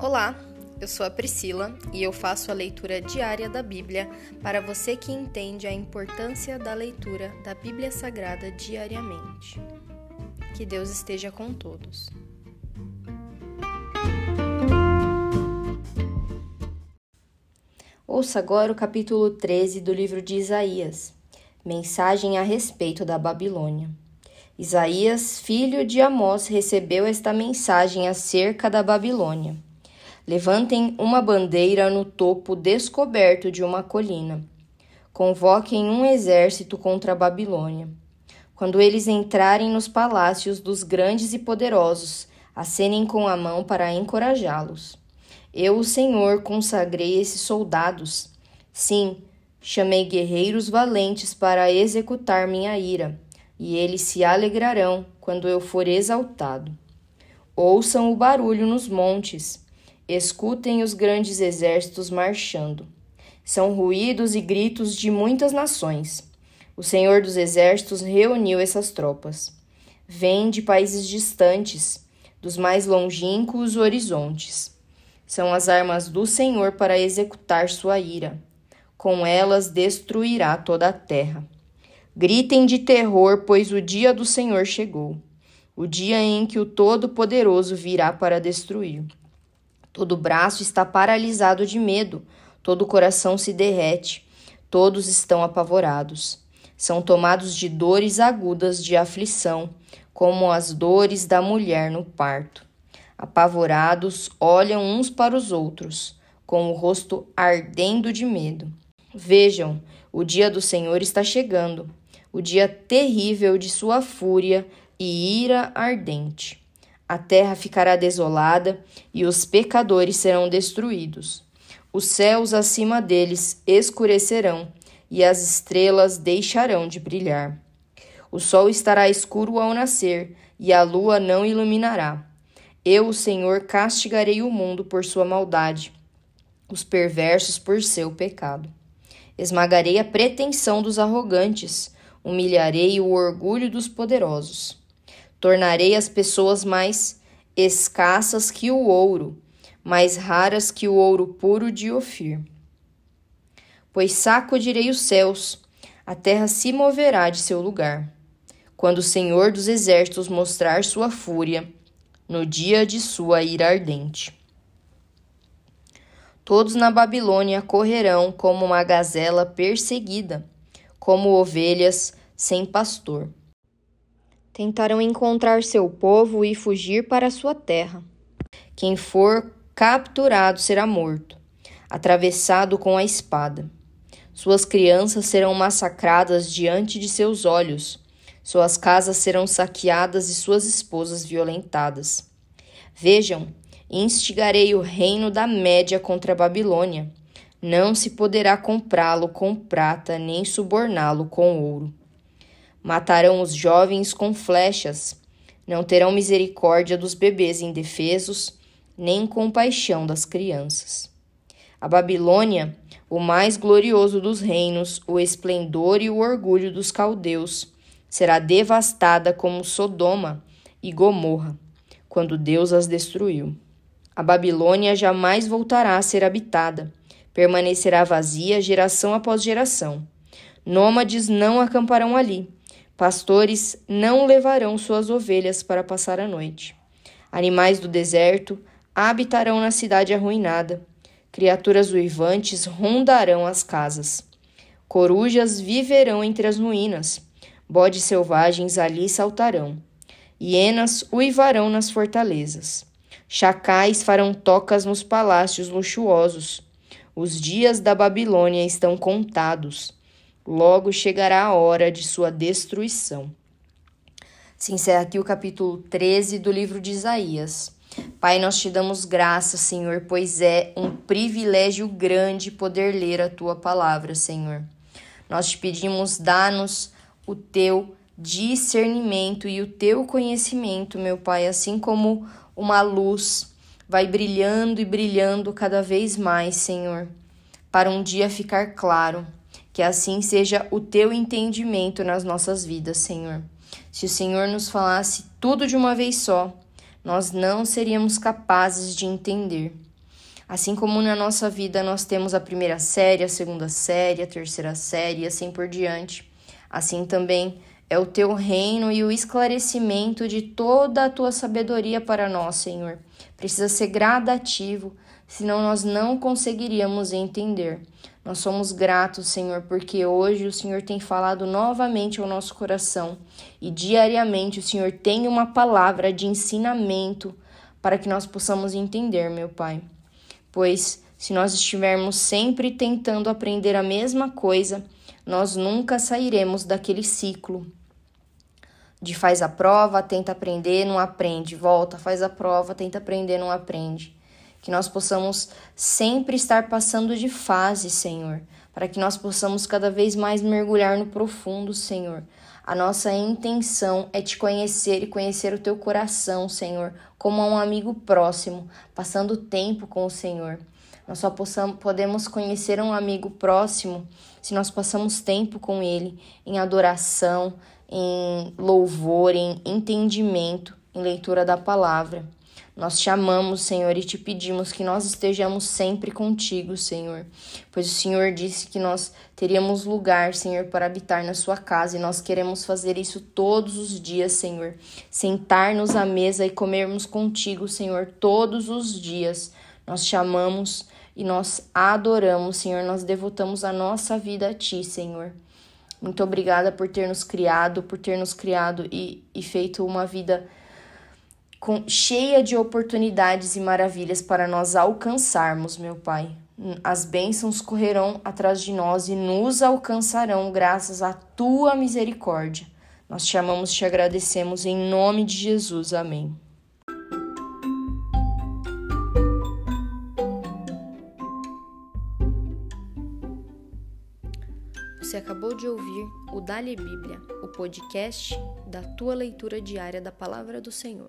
Olá, eu sou a Priscila e eu faço a leitura diária da Bíblia para você que entende a importância da leitura da Bíblia Sagrada diariamente. Que Deus esteja com todos. Ouça agora o capítulo 13 do livro de Isaías. Mensagem a respeito da Babilônia. Isaías, filho de Amós, recebeu esta mensagem acerca da Babilônia. Levantem uma bandeira no topo descoberto de uma colina. Convoquem um exército contra a Babilônia. Quando eles entrarem nos palácios dos grandes e poderosos, acenem com a mão para encorajá-los. Eu, o Senhor, consagrei esses soldados. Sim, Chamei guerreiros valentes para executar minha ira, e eles se alegrarão quando eu for exaltado. Ouçam o barulho nos montes, escutem os grandes exércitos marchando. São ruídos e gritos de muitas nações. O Senhor dos Exércitos reuniu essas tropas. Vêm de países distantes, dos mais longínquos horizontes. São as armas do Senhor para executar sua ira com elas destruirá toda a terra. Gritem de terror, pois o dia do Senhor chegou, o dia em que o Todo-Poderoso virá para destruir. Todo braço está paralisado de medo, todo coração se derrete, todos estão apavorados. São tomados de dores agudas de aflição, como as dores da mulher no parto. Apavorados, olham uns para os outros, com o rosto ardendo de medo. Vejam, o dia do Senhor está chegando, o dia terrível de sua fúria e ira ardente. A terra ficará desolada e os pecadores serão destruídos. Os céus acima deles escurecerão e as estrelas deixarão de brilhar. O sol estará escuro ao nascer e a lua não iluminará. Eu, o Senhor, castigarei o mundo por sua maldade, os perversos por seu pecado. Esmagarei a pretensão dos arrogantes, humilharei o orgulho dos poderosos. Tornarei as pessoas mais escassas que o ouro, mais raras que o ouro puro de Ofir. Pois sacudirei os céus, a terra se moverá de seu lugar. Quando o Senhor dos Exércitos mostrar sua fúria, no dia de sua ira ardente. Todos na Babilônia correrão como uma gazela perseguida, como ovelhas sem pastor. Tentarão encontrar seu povo e fugir para sua terra. Quem for capturado será morto, atravessado com a espada. Suas crianças serão massacradas diante de seus olhos, suas casas serão saqueadas e suas esposas violentadas. Vejam, instigarei o reino da Média contra a Babilônia. Não se poderá comprá-lo com prata, nem suborná-lo com ouro. Matarão os jovens com flechas, não terão misericórdia dos bebês indefesos, nem compaixão das crianças. A Babilônia, o mais glorioso dos reinos, o esplendor e o orgulho dos caldeus, será devastada como Sodoma e Gomorra, quando Deus as destruiu. A Babilônia jamais voltará a ser habitada. Permanecerá vazia geração após geração. Nômades não acamparão ali. Pastores não levarão suas ovelhas para passar a noite. Animais do deserto habitarão na cidade arruinada. Criaturas uivantes rondarão as casas. Corujas viverão entre as ruínas. Bodes selvagens ali saltarão. Hienas uivarão nas fortalezas. Chacais farão tocas nos palácios luxuosos. Os dias da Babilônia estão contados. Logo chegará a hora de sua destruição. Se encerra aqui o capítulo 13 do livro de Isaías. Pai, nós te damos graça, Senhor, pois é um privilégio grande poder ler a tua palavra, Senhor. Nós te pedimos, dá-nos o teu discernimento e o teu conhecimento, meu Pai, assim como uma luz vai brilhando e brilhando cada vez mais, Senhor, para um dia ficar claro. Que assim seja o teu entendimento nas nossas vidas, Senhor. Se o Senhor nos falasse tudo de uma vez só, nós não seríamos capazes de entender. Assim como na nossa vida nós temos a primeira série, a segunda série, a terceira série e assim por diante, assim também é o teu reino e o esclarecimento de toda a tua sabedoria para nós, Senhor. Precisa ser gradativo, senão nós não conseguiríamos entender. Nós somos gratos, Senhor, porque hoje o Senhor tem falado novamente ao nosso coração e diariamente o Senhor tem uma palavra de ensinamento para que nós possamos entender, meu Pai pois se nós estivermos sempre tentando aprender a mesma coisa, nós nunca sairemos daquele ciclo de faz a prova, tenta aprender, não aprende, volta, faz a prova, tenta aprender, não aprende. Que nós possamos sempre estar passando de fase, Senhor, para que nós possamos cada vez mais mergulhar no profundo, Senhor. A nossa intenção é te conhecer e conhecer o teu coração, Senhor, como um amigo próximo, passando tempo com o Senhor. Nós só possamos, podemos conhecer um amigo próximo se nós passamos tempo com ele em adoração, em louvor, em entendimento, em leitura da palavra. Nós te amamos, Senhor, e te pedimos que nós estejamos sempre contigo, Senhor, pois o Senhor disse que nós teríamos lugar, Senhor, para habitar na sua casa e nós queremos fazer isso todos os dias, Senhor. Sentar-nos à mesa e comermos contigo, Senhor, todos os dias. Nós te amamos e nós adoramos, Senhor, nós devotamos a nossa vida a ti, Senhor. Muito obrigada por ter nos criado, por ter nos criado e, e feito uma vida com, cheia de oportunidades e maravilhas para nós alcançarmos, meu Pai. As bênçãos correrão atrás de nós e nos alcançarão graças à tua misericórdia. Nós te amamos e te agradecemos em nome de Jesus. Amém. Você acabou de ouvir o Dali Bíblia, o podcast da tua leitura diária da palavra do Senhor.